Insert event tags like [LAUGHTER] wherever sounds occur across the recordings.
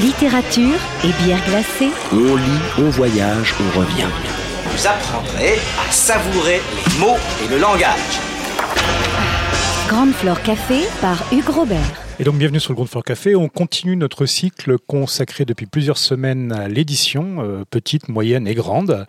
Littérature et bière glacée. On lit, on voyage, on revient. Vous apprendrez à savourer les mots et le langage. Grande Flore Café par Hugues Robert. Et donc bienvenue sur le Ground Floor Café. On continue notre cycle consacré depuis plusieurs semaines à l'édition, euh, petite, moyenne et grande.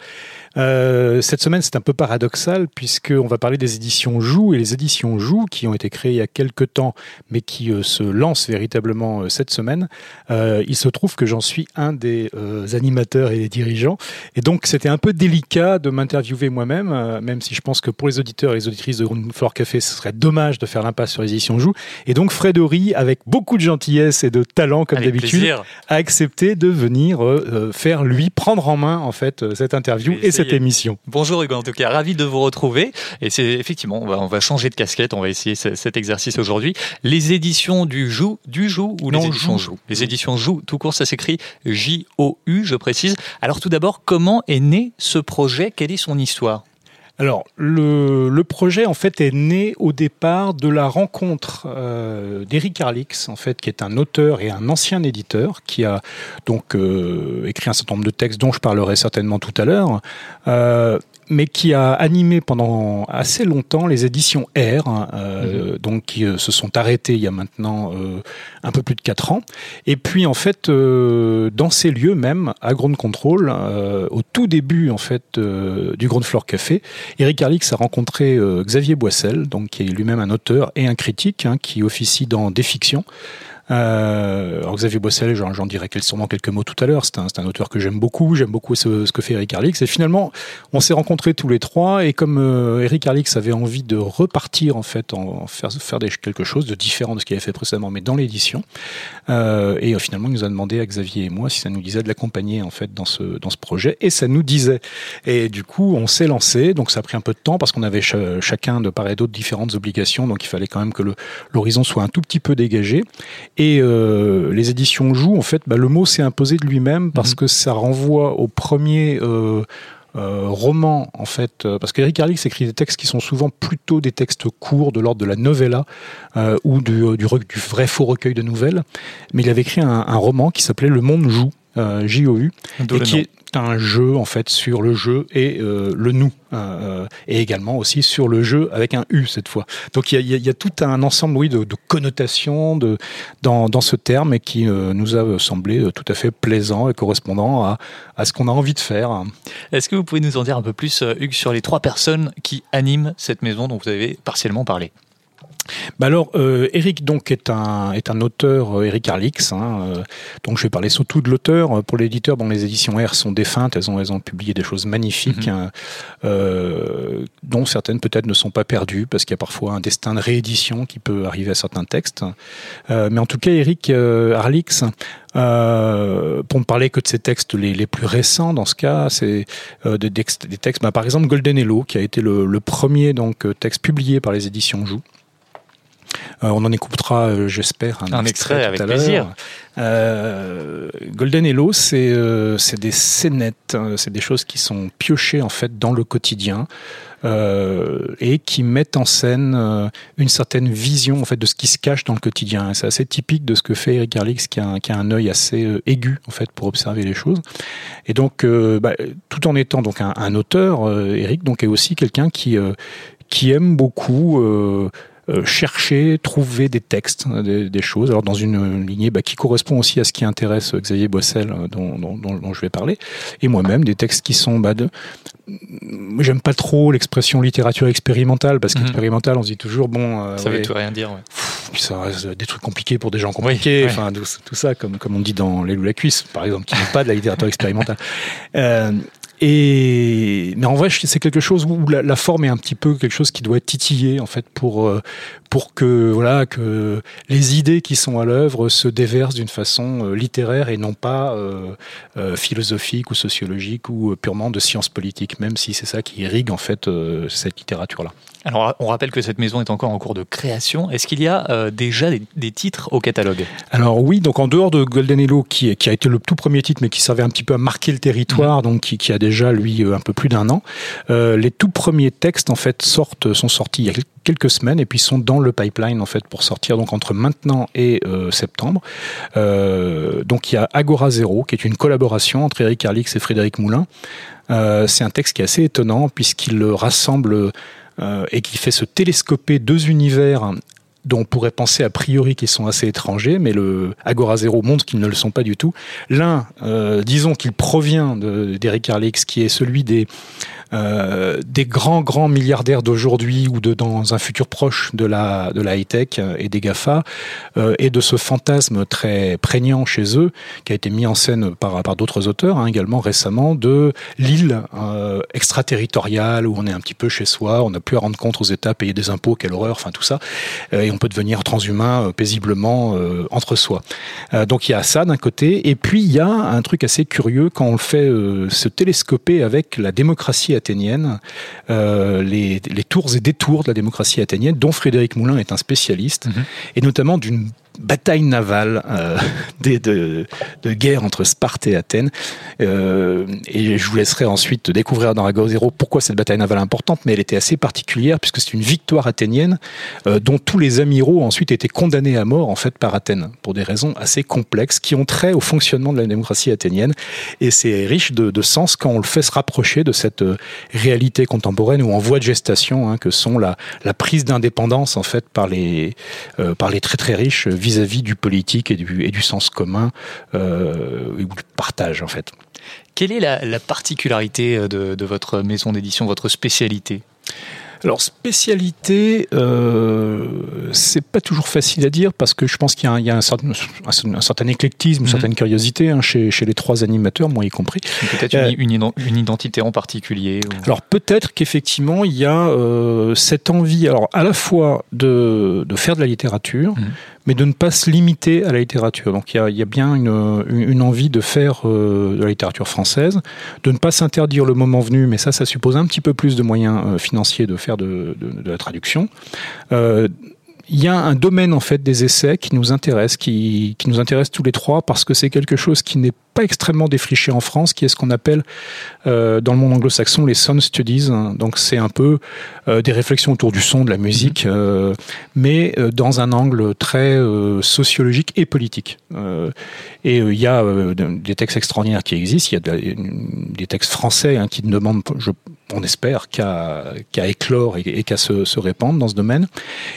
Euh, cette semaine, c'est un peu paradoxal puisqu'on va parler des éditions Joux et les éditions Joux qui ont été créées il y a quelques temps mais qui euh, se lancent véritablement cette semaine. Il se trouve que j'en suis un des animateurs et des dirigeants et donc c'était un peu délicat de m'interviewer moi-même, même si je pense que pour les auditeurs et les auditrices de Ground Floor Café, ce serait dommage de faire l'impasse sur les éditions Joux. Et donc Fred Horry, avec beaucoup de gentillesse et de talent comme d'habitude, a accepté de venir euh, euh, faire lui prendre en main en fait euh, cette interview et cette émission. Bonjour Hugo, en tout cas, ravi de vous retrouver. Et c'est effectivement, on va, on va changer de casquette, on va essayer ce- cet exercice aujourd'hui. Les éditions du Joux, du Joux ou Non, les éditions. Joux Les éditions Joux, tout court, ça s'écrit J-O-U, je précise. Alors tout d'abord, comment est né ce projet? Quelle est son histoire? Alors, le, projet, en fait, est né au départ de la rencontre euh, d'Eric Arlix, en fait, qui est un auteur et un ancien éditeur, qui a donc euh, écrit un certain nombre de textes dont je parlerai certainement tout à l'heure, euh, mais qui a animé pendant assez longtemps les éditions R, hein, euh, donc qui euh, se sont arrêtées il y a maintenant euh, un peu plus de quatre ans. Et puis, en fait, euh, dans ces lieux même, à Ground Control, euh, au tout début, en fait, euh, du Ground Floor Café, Eric Arlix a rencontré euh, Xavier Boissel, donc qui est lui-même un auteur et un critique, hein, qui officie dans des fictions. Euh, alors Xavier Boissel, j'en dirai sûrement quelques mots tout à l'heure. C'est un, auteur que j'aime beaucoup. J'aime beaucoup ce, que fait Eric Arlix. Et finalement, on s'est rencontrés tous les trois. Et comme euh, Eric Arlix avait envie de repartir en fait, en, faire, quelque chose de différent de ce qu'il avait fait précédemment, mais dans l'édition, euh, et finalement, il nous a demandé à Xavier et moi si ça nous disait de l'accompagner en fait dans ce projet. Et ça nous disait. Et du coup, on s'est lancé. Donc ça a pris un peu de temps parce qu'on avait ch- chacun de part et d'autre différentes obligations. Donc il fallait quand même que l'horizon soit un tout petit peu dégagé. Et euh, les éditions jouent, en fait, bah, le mot s'est imposé de lui-même parce que ça renvoie au premier euh, euh, roman, en fait, parce qu'Eric Arlix écrit des textes qui sont souvent plutôt des textes courts de l'ordre de la novella ou du, du, re- du vrai faux recueil de nouvelles. Mais il avait écrit un, un roman qui s'appelait Le Monde joue, euh, J-O-U, et qui est un jeu en fait sur le jeu et euh, le nous euh, et également aussi sur le jeu avec un U cette fois. Donc il y a, tout un ensemble oui de, connotations dans, ce terme et qui euh, nous a semblé euh, tout à fait plaisant et correspondant à, ce qu'on a envie de faire. Est-ce que vous pouvez nous en dire un peu plus, euh, Hugues, sur les trois personnes qui animent cette maison dont vous avez partiellement parlé? Bah alors, euh, Eric donc est un est un auteur, euh, Eric Arlix. Hein, euh, donc je vais parler surtout de l'auteur. Pour l'éditeur, bon, les éditions R sont défuntes. Elles ont elles ont publié des choses magnifiques, Mhm. hein, dont certaines peut-être ne sont pas perdues parce qu'il y a parfois un destin de réédition qui peut arriver à certains textes. Mais en tout cas, Eric Arlix. Pour ne parler que de ses textes les, les plus récents dans ce cas, c'est des, textes, des textes bah, par exemple Golden Hello qui a été le, le premier donc texte publié par les éditions Joux. Euh, on en écoutera, euh, j'espère, un, Un extrait, tout avec à l'heure. plaisir. Euh, Golden Hello, c'est euh, des scénettes, hein, c'est des choses qui sont piochées en fait dans le quotidien euh, et qui mettent en scène une certaine vision en fait de ce qui se cache dans le quotidien. C'est assez typique de ce que fait Eric Arlix, qui a, un- qui a un œil assez aigu en fait pour observer les choses. Et donc, bah, tout en étant donc un, un auteur, Eric donc est aussi quelqu'un qui qui aime beaucoup. Euh, euh, chercher, trouver des textes, euh, des, des choses, alors dans une lignée bah, qui correspond aussi à ce qui intéresse Xavier Boissel, euh, dont, dont, dont- dont je vais parler, et moi-même des textes qui sont bah, de. J'aime pas trop l'expression littérature expérimentale parce Mhm. qu'expérimentale, on se dit toujours bon. euh, Ça ouais, veut tout rien dire. ouais. puis ça reste des trucs compliqués pour des gens compliqués, oui. enfin tout, tout ça, comme, comme on dit dans Les loups la cuisse, par exemple, qui n'est pas de la littérature expérimentale. [LAUGHS] Euh, et mais en vrai, c'est quelque chose où la, la forme est un petit peu quelque chose qui doit être titillé en fait pour euh, pour que voilà que les idées qui sont à l'œuvre se déversent d'une façon euh, littéraire et non pas euh, euh, philosophique ou sociologique ou purement de sciences politiques, même si c'est ça qui irrigue en fait cette littérature-là. Alors, on rappelle que cette maison est encore en cours de création. Est-ce qu'il y a déjà des, titres au catalogue? Alors oui, donc en dehors de Golden Hello, qui, qui, a été le tout premier titre, mais qui servait un petit peu à marquer le territoire, mmh. donc qui, qui, a déjà lui un peu plus d'un an, les tout premiers textes en fait sortent, sont sortis il y a quelques semaines et puis sont dans le pipeline en fait pour sortir donc entre maintenant et euh, septembre. Euh, donc il y a Agora Zero qui est une collaboration entre Eric Arlix et Frédéric Moulin. Euh, c'est un texte qui est assez étonnant puisqu'il rassemble et qui fait se télescoper deux univers dont on pourrait penser a priori qu'ils sont assez étrangers, mais le Agora Zero montre qu'ils ne le sont pas du tout. L'un, disons qu'il provient d'Eric Arlix, qui est celui des euh, des grands grands milliardaires d'aujourd'hui ou de dans un futur proche de la de la high tech et des Gafa euh, et de ce fantasme très prégnant chez eux qui a été mis en scène par par d'autres auteurs hein, également récemment de l'île euh, extraterritoriale où on est un petit peu chez soi, on n'a plus à rendre compte aux États, payer des impôts, quelle horreur, enfin tout ça, euh, et peut devenir transhumain paisiblement entre soi. donc il y a ça d'un côté, et puis il y a un truc assez curieux quand on le fait se télescoper avec la démocratie athénienne, euh, les, tours et détours de la démocratie athénienne, dont Frédéric Moulin est un spécialiste, mhm. et notamment d'une bataille navale euh, [LAUGHS] de, guerre entre Sparte et Athènes. Euh, et je vous laisserai ensuite découvrir dans Agora Zero pourquoi cette bataille navale est importante, mais elle était assez particulière puisque c'est une victoire athénienne euh, dont tous les amiraux ont ensuite été condamnés à mort en fait par Athènes pour des raisons assez complexes qui ont trait au fonctionnement de la démocratie athénienne. Et c'est riche de, sens quand on le fait se rapprocher de cette réalité contemporaine ou en voie de gestation hein, que sont la, prise d'indépendance en fait par les par les très très riches vis-à-vis du politique et du, et du sens commun euh, ou du partage en fait. Quelle est la, la particularité de, de votre maison d'édition, votre spécialité? Alors spécialité, euh, c'est pas toujours facile à dire parce que je pense qu'il y a un, il y a un, certain, un, certain, éclectisme, une mhm. certaine curiosité hein, chez, chez, les trois animateurs, moi y compris. Peut-être une, euh, une, identité en particulier. Alors peut-être qu'effectivement il y a euh, cette envie, alors à la fois de, de faire de la littérature, mhm mais de ne pas se limiter à la littérature. Donc il y a, bien une, envie de faire euh, de la littérature française, de ne pas s'interdire le moment venu, mais ça, ça suppose un petit peu plus de moyens euh, financiers de faire de la traduction. Euh, il y a un domaine en fait des essais qui nous intéresse, qui, qui nous intéresse tous les trois parce que c'est quelque chose qui n'est pas extrêmement défriché en France, qui est ce qu'on appelle euh, dans le monde anglo-saxon les sound studies. Donc c'est un peu euh, des réflexions autour du son, de la musique, mhm. euh, mais dans un angle très sociologique et politique. et il y a des textes extraordinaires qui existent. Il y a des textes français hein, qui demandent, je, on espère, qu'à qu éclore et, et qu'à se, se, répandre dans ce domaine.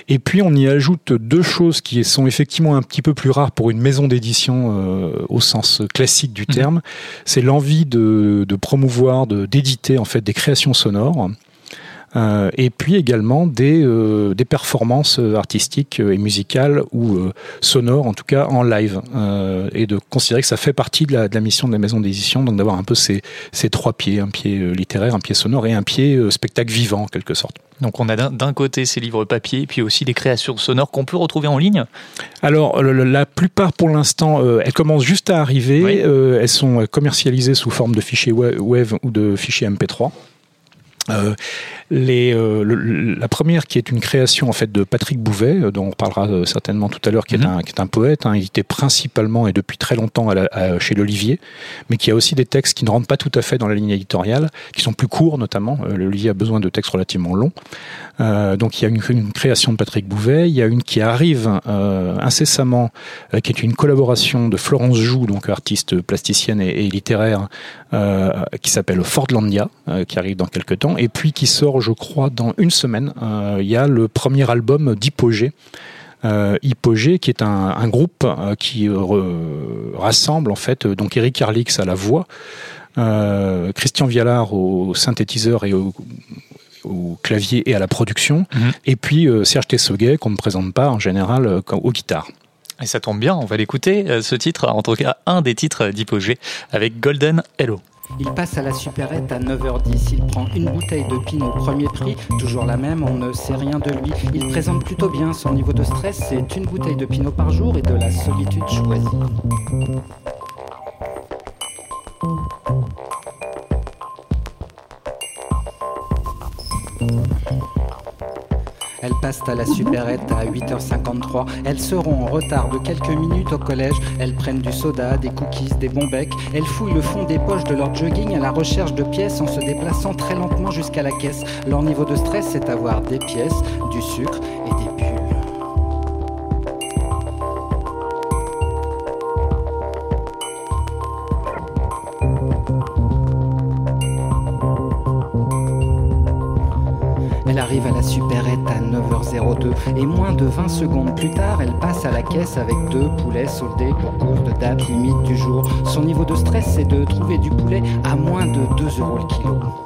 Et puis on y ajoute deux choses qui sont effectivement un petit peu plus rares pour une maison d'édition au sens classique du mhm. terme, c'est l'envie de, de, promouvoir, d'éditer en fait des créations sonores. Euh, et puis également des, euh, des performances artistiques et musicales ou euh, sonores, en tout cas en live, euh, et de considérer que ça fait partie de la, de la mission de la maison d'édition, donc d'avoir un peu ces, ces trois pieds, un pied littéraire, un pied sonore et un pied spectacle vivant en quelque sorte. Donc on a d'un côté ces livres papier, puis aussi des créations sonores qu'on peut retrouver en ligne? Alors la plupart pour l'instant, euh, elles commencent juste à arriver. Euh, elles sont commercialisées sous forme de fichiers web ou de fichiers MP3. Euh, les, euh, la première qui est une création en fait de Patrick Bouvet, euh, dont on parlera euh, certainement tout à l'heure, qui, est un, qui est un poète, hein, édité principalement et depuis très longtemps à la, chez l'Olivier, mais qui a aussi des textes qui ne rentrent pas tout à fait dans la ligne éditoriale, qui sont plus courts notamment. L'Olivier a besoin de textes relativement longs. Euh, donc il y a une, une, création de Patrick Bouvet, il y a une qui arrive euh, incessamment, euh, qui est une collaboration de Florence Joux, donc artiste plasticienne et, et littéraire, qui s'appelle Fordlandia, qui arrive dans quelques temps, et puis qui sort, je crois, dans une semaine. il y a le premier album d'Hypogée. Euh, Hypogée, qui est un, un groupe qui rassemble en fait donc Eric Arlix à la voix, euh, Christian Vialard au synthétiseur et au, au clavier et à la production, mhm. et puis euh, Serge Tessoguet, qu'on ne présente pas en général euh, aux guitares. Et ça tombe bien, on va l'écouter, euh, ce titre, en tout cas un des titres d'Hypogée, avec Golden Hello. Il passe à la supérette à 9h10. Il prend une bouteille de Pinot premier prix, toujours la même, on ne sait rien de lui. Il présente plutôt bien son niveau de stress, c'est une bouteille de Pinot par jour et de la solitude choisie. Elles passent à la supérette à 8h53. Elles seront en retard de quelques minutes au collège. Elles prennent du soda, des cookies, des bons becs. Elles fouillent le fond des poches de leur jogging à la recherche de pièces en se déplaçant très lentement jusqu'à la caisse. Leur niveau de stress, c'est avoir des pièces, du sucre 9h02 et moins de 20 secondes plus tard, elle passe à la caisse avec deux poulets soldés pour de date limite du jour. Son niveau de stress, c'est de trouver du poulet à moins de 2 euros le kilo.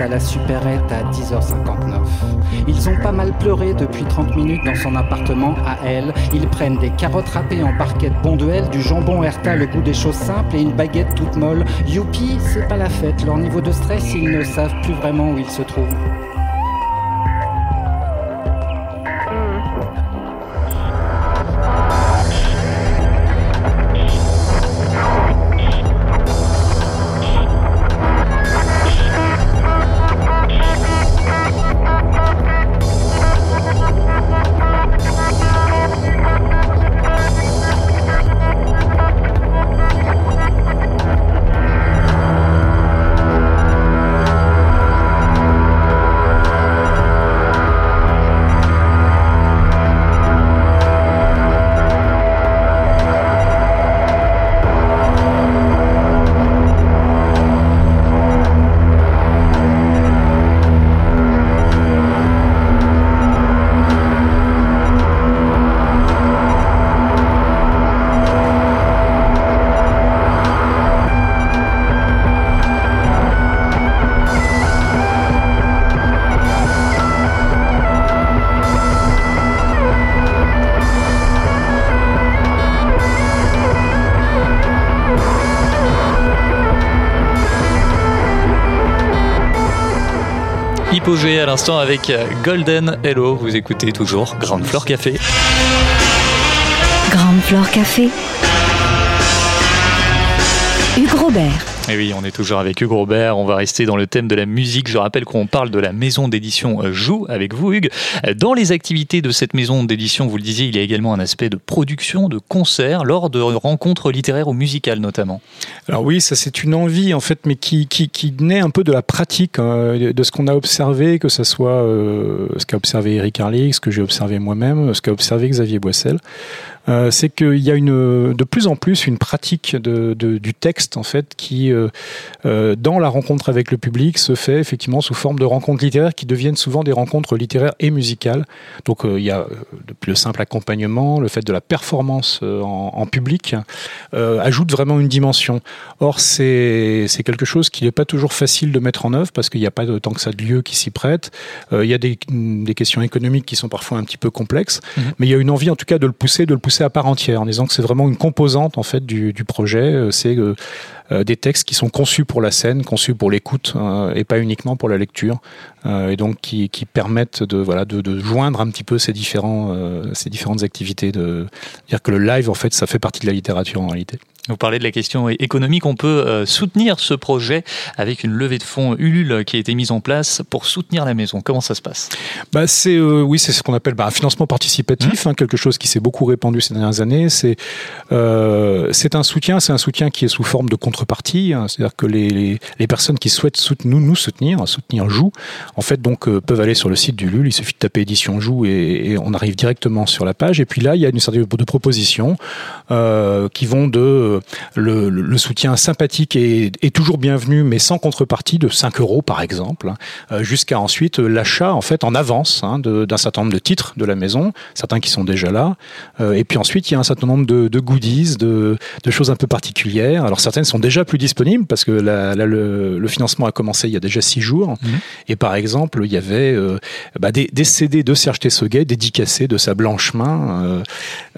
À la supérette à 10h59. Ils ont pas mal pleuré depuis 30 minutes dans son appartement à elle. Ils prennent des carottes râpées en parquette bon de elle, du jambon Herta, le goût des choses simples et une baguette toute molle. Youpi, c'est pas la fête. Leur niveau de stress, ils ne savent plus vraiment où ils se trouvent. À l'instant avec Golden Hello. Vous écoutez toujours Grande Fleur Café. Grande Flore Café. Hugues Robert. Et oui, on est toujours avec Hugues Robert. On va rester dans le thème de la musique. Je rappelle qu'on parle de la maison d'édition Joue avec vous, Hugues. Dans les activités de cette maison d'édition, vous le disiez, il y a également un aspect de production, de concerts, lors de rencontres littéraires ou musicales notamment. Alors oui, ça c'est une envie en fait, mais qui naît un peu de la pratique, hein, de ce qu'on a observé, que ce soit euh, ce qu'a observé Eric Harley, ce que j'ai observé moi-même, ce qu'a observé Xavier Boissel. Euh, c'est qu'il y a une, de plus en plus une pratique de, de, du texte en fait qui, euh, euh, dans la rencontre avec le public, se fait effectivement sous forme de rencontres littéraires qui deviennent souvent des rencontres littéraires et musicales. Donc il y a depuis le simple accompagnement, le fait de la performance en, en public ajoute vraiment une dimension. Or c'est quelque chose qui n'est pas toujours facile de mettre en œuvre parce qu'il n'y a pas de, tant que ça de lieux qui s'y prêtent. il y a des, des questions économiques qui sont parfois un petit peu complexes, mmh. mais il y a une envie en tout cas de le pousser, de le pousser à part entière en disant que c'est vraiment une composante du, projet. C'est euh, des textes qui sont conçus pour la scène, conçus pour l'écoute euh, et pas uniquement pour la lecture, euh, et donc qui, permettent de, joindre un petit peu ces différents ces différentes activités. De dire que le live en fait ça fait partie de la littérature en réalité. Vous parlez de la question économique. On peut euh, soutenir ce projet avec une levée de fonds Ulule qui a été mise en place pour soutenir la maison. Comment ça se passe? Bah, c'est euh, oui, c'est ce qu'on appelle bah, un financement participatif, mmh. hein, quelque chose qui s'est beaucoup répandu ces dernières années. C'est euh, c'est un soutien, c'est un soutien qui est sous forme de contrepartie. Hein, C'est-à-dire que les, les, les, personnes qui souhaitent soutenir, nous, nous soutenir, soutenir Joue, en fait, donc euh, peuvent aller sur le site d'Ulule. Il suffit de taper édition Joue et, et, on arrive directement sur la page. Et puis là, il y a une série de propositions qui vont de euh, le, le, soutien sympathique est, toujours bienvenu, mais sans contrepartie de 5 euros par exemple, hein, euh, jusqu'à ensuite l'achat en fait en avance hein, d'un certain nombre de titres de la maison, certains qui sont déjà là, euh, et puis ensuite il y a un certain nombre de, de goodies, de, de, choses un peu particulières. Alors certaines sont déjà plus disponibles parce que la, la, le, le, financement a commencé il y a déjà 6 jours, mmh. et par exemple il y avait bah, des, des, CD de Serge Tessoguet dédicacés de sa blanche main,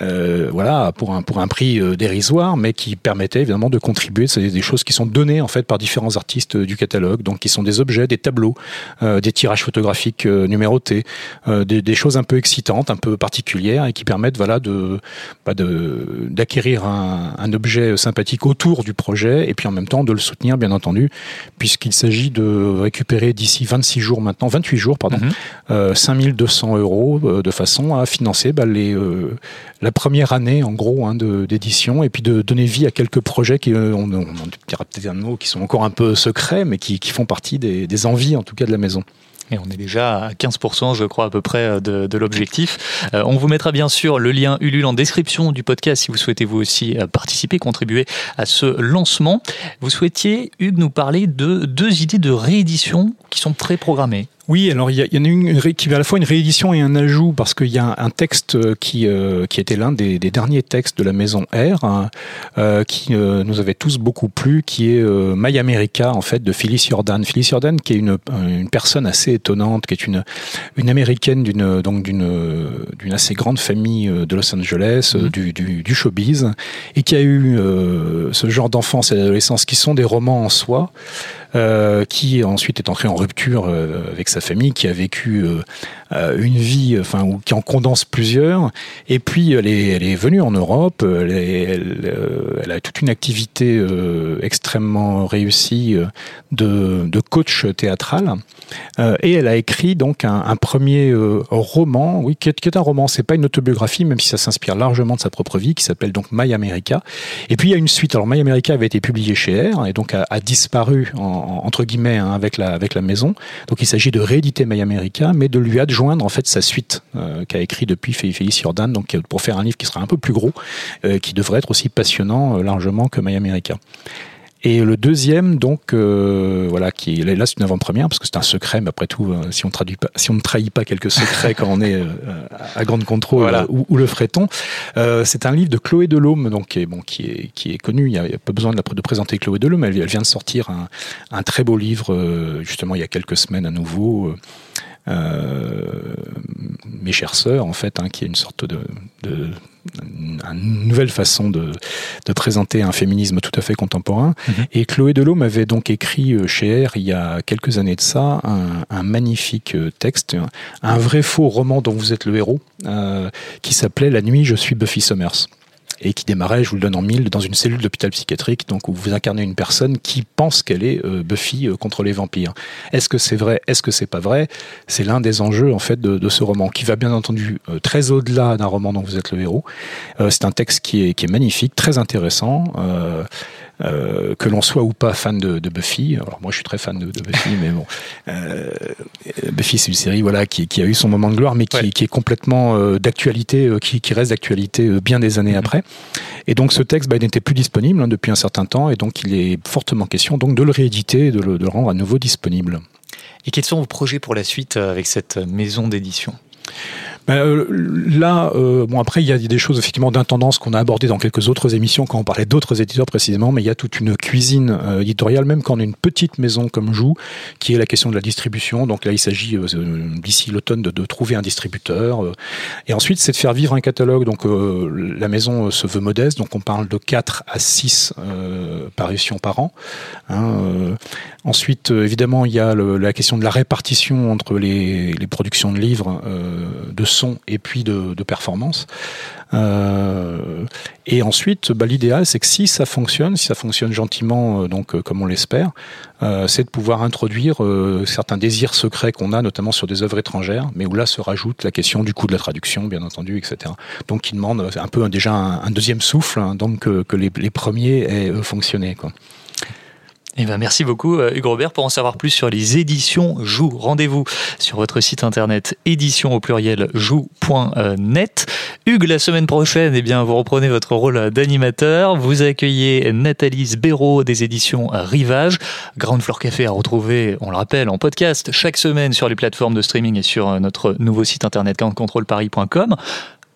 voilà pour un pour un prix dérisoire, mais qui permettait évidemment de contribuer. C'est des choses qui sont données en fait par différents artistes du catalogue, donc qui sont des objets, des tableaux, euh, des tirages photographiques euh, numérotés, euh, des, des, choses un peu excitantes, un peu particulières et qui permettent voilà de bah d'acquérir un, un, objet sympathique autour du projet et puis en même temps de le soutenir bien entendu puisqu'il s'agit de récupérer d'ici 26 jours maintenant, 28 jours pardon, mm -hmm. 5200 euros de façon à financer bah, les la première année en gros hein, d'édition et puis de donner à quelques projets qui, euh, on, on, un mot, qui sont encore un peu secrets, mais qui, font partie des, envies en tout cas de la maison. Et on est déjà à 15%, je crois, à peu près de, de l'objectif. Euh, on vous mettra bien sûr le lien Ulule en description du podcast si vous souhaitez vous aussi euh, participer, contribuer à ce lancement. Vous souhaitiez, Hugues, nous parler de deux idées de réédition qui sont préprogrammées. Oui, alors il y, y, en a une qui est à la fois une réédition et un ajout parce qu'il y a un texte qui euh, qui était l'un des, des, derniers textes de la maison R hein, euh, qui euh, nous avait tous beaucoup plu, qui est euh, My America en fait de Phyllis Jordan. Phyllis Jordan qui est une une personne assez étonnante, qui est une une américaine d'une donc d'une d'une assez grande famille de Los Angeles, mmh. du, du, du, showbiz et qui a eu ce genre d'enfance et d'adolescence qui sont des romans en soi. Euh, qui ensuite est entré en rupture euh, avec sa famille, qui a vécu euh, une vie, enfin, ou qui en condense plusieurs. Et puis, elle est, elle est venue en Europe. Elle, elle, a toute une activité euh, extrêmement réussie de, de coach théâtral. Euh, et elle a écrit donc un, premier euh, roman, oui, qui est, un roman. C'est pas une autobiographie, même si ça s'inspire largement de sa propre vie, qui s'appelle donc My America. Et puis il y a une suite. Alors My America avait été publié chez R et donc a, disparu en, entre guillemets hein, avec la avec la maison. Donc il s'agit de rééditer My America, mais de lui adjoindre en fait sa suite euh, qu'a écrit depuis Félix Jordan, donc pour faire un livre qui sera un peu plus gros, euh, qui devrait être aussi passionnant euh, largement que My America. Et le deuxième, donc, euh, voilà, qui est là, c'est une avant-première parce que c'est un secret, mais après tout, euh, si on traduit pas, si on ne trahit pas quelques secrets quand on est euh, à grande contrôle, voilà. où, où, le ferait-on? C'est un livre de Chloé Delhomme, donc qui est bon, qui est qui est connu. Il n'y a, a, pas besoin de, de présenter Chloé Delhomme. Elle, elle vient de sortir un, un très beau livre, justement, il y a quelques semaines à nouveau. Euh, mes chères sœurs, en fait, hein, qui est une sorte de, de une nouvelle façon de, de, présenter un féminisme tout à fait contemporain. Mm -hmm. Et Chloé Delhomme avait donc écrit chez R il y a quelques années de ça un, un magnifique texte, un, un, vrai faux roman dont vous êtes le héros, euh, qui s'appelait La nuit, je suis Buffy Summers et qui démarrait, je vous le donne en mille, dans une cellule d'hôpital psychiatrique, donc où vous incarnez une personne qui pense qu'elle est euh, Buffy euh, contre les vampires. Est-ce que c'est vrai? Est-ce que c'est pas vrai? C'est l'un des enjeux en fait de, ce roman, qui va bien entendu euh, très au-delà d'un roman dont vous êtes le héros. C'est un texte qui est magnifique, très intéressant. Euh, que l'on soit ou pas fan de, de, Buffy. Alors moi, je suis très fan de, de Buffy, mais bon, euh, Buffy, c'est une série voilà qui, qui, a eu son moment de gloire, mais qui, ouais. qui est complètement euh, d'actualité, qui, qui, reste d'actualité bien des années mmh. après. Et donc, ce texte bah, n'était plus disponible hein, depuis un certain temps, et donc il est fortement question donc de le rééditer, de le, de le rendre à nouveau disponible. Et quels sont vos projets pour la suite avec cette maison d'édition? Ben, euh, là, euh, bon après il y a des choses effectivement d'intendance qu'on a abordées dans quelques autres émissions quand on parlait d'autres éditeurs précisément, mais il y a toute une cuisine euh, éditoriale même quand on a une petite maison comme Joue, qui est la question de la distribution. Donc là il s'agit euh, d'ici l'automne de, de, trouver un distributeur, euh, et ensuite c'est de faire vivre un catalogue. Donc euh, la maison se veut modeste, donc on parle de 4 à 6 parutions par an. Hein, ensuite évidemment il y a le, la question de la répartition entre les, les productions de livres de son et puis de, de performance. Euh, et ensuite, bah, l'idéal, c'est que si ça fonctionne, si ça fonctionne gentiment, euh, donc euh, comme on l'espère, euh, c'est de pouvoir introduire euh, certains désirs secrets qu'on a, notamment sur des œuvres étrangères, mais où là se rajoute la question du coût de la traduction, bien entendu, etc. Donc, qui demande un peu déjà un, un deuxième souffle, hein, donc que les, les, premiers aient fonctionné. Quoi. Eh ben, merci beaucoup euh, Hugues Robert. Pour en savoir plus sur les éditions Joue, rendez-vous sur votre site internet édition au pluriel joue.net. Hugues, la semaine prochaine, eh bien, vous reprenez votre rôle d'animateur. Vous accueillez Nathalie Béraud des éditions Rivage. Ground Floor Café à retrouver, on le rappelle, en podcast chaque semaine sur les plateformes de streaming et sur notre nouveau site internet countcontrolparis.com.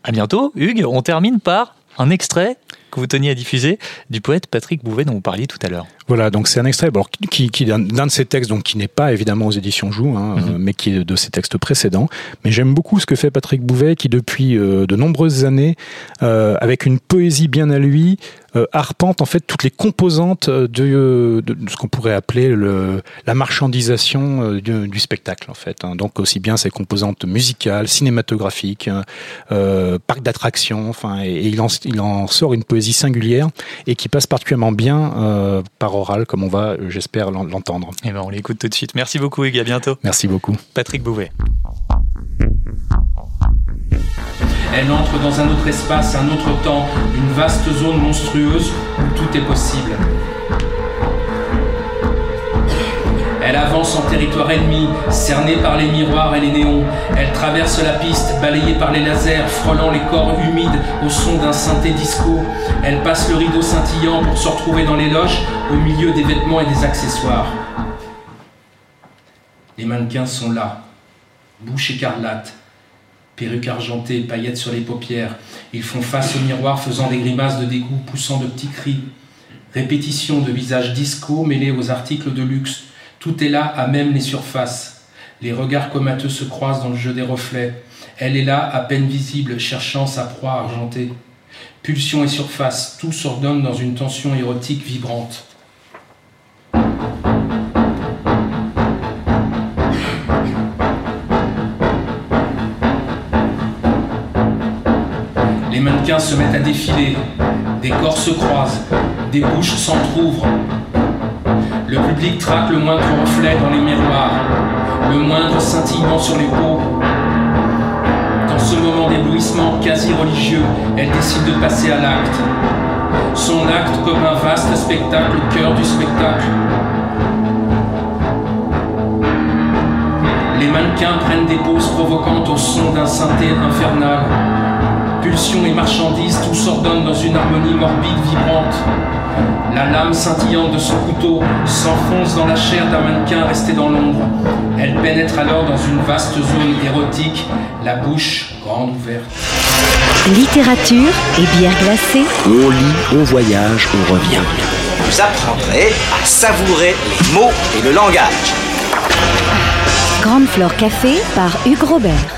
À bientôt, Hugues. On termine par un extrait que vous teniez à diffuser du poète Patrick Bouvet dont vous parliez tout à l'heure. Voilà, donc c'est un extrait qui, qui d'un de ses textes, donc qui n'est pas évidemment aux éditions Joux, hein, mhm. mais qui est de ses textes précédents. Mais j'aime beaucoup ce que fait Patrick Bouvet, qui depuis euh, de nombreuses années, euh, avec une poésie bien à lui, euh, arpente en fait toutes les composantes de, de, ce qu'on pourrait appeler le, la marchandisation du, du, spectacle en fait. Hein. Donc aussi bien ses composantes musicales, cinématographiques, euh, parcs d'attractions, enfin, et, il, en, il en sort une poésie singulière et qui passe particulièrement bien euh, par oral, comme on va, j'espère, l'entendre. Et eh ben on l'écoute tout de suite. Merci beaucoup, Hugues. À bientôt. Merci beaucoup. Patrick Bouvet. Elle entre dans un autre espace, un autre temps, une vaste zone monstrueuse où tout est possible. Elle avance en territoire ennemi, cernée par les miroirs et les néons. Elle traverse la piste, balayée par les lasers, frôlant les corps humides au son d'un synthé disco. Elle passe le rideau scintillant pour se retrouver dans les loges, au milieu des vêtements et des accessoires. Les mannequins sont là, bouche écarlate, perruque argentée, paillettes sur les paupières. Ils font face au miroir, faisant des grimaces de dégoût, poussant de petits cris. Répétition de visages disco mêlés aux articles de luxe tout est là à même les surfaces. Les regards comateux se croisent dans le jeu des reflets. Elle est là, à peine visible, cherchant sa proie argentée. Pulsion et surface, tout s'ordonne dans une tension érotique vibrante. Se mettent à défiler, des corps se croisent, des bouches s'entr'ouvrent, le public traque le moindre reflet dans les miroirs, le moindre scintillement sur les peaux. Dans ce moment d'éblouissement quasi religieux, elle décide de passer à l'acte. Son acte comme un vaste spectacle au cœur du spectacle. Les mannequins prennent des poses provocantes au son d'un synthé infernal. Pulsion et marchandises, tout s'ordonne dans une harmonie morbide, vibrante. La lame scintillante de son couteau s'enfonce dans la chair d'un mannequin resté dans l'ombre. Elle pénètre alors dans une vaste zone érotique, la bouche grande ouverte. Littérature et bière glacée. On lit, on voyage, on revient. Vous apprendrez à savourer les mots et le langage. Grande Flore Café par Hugues Robert.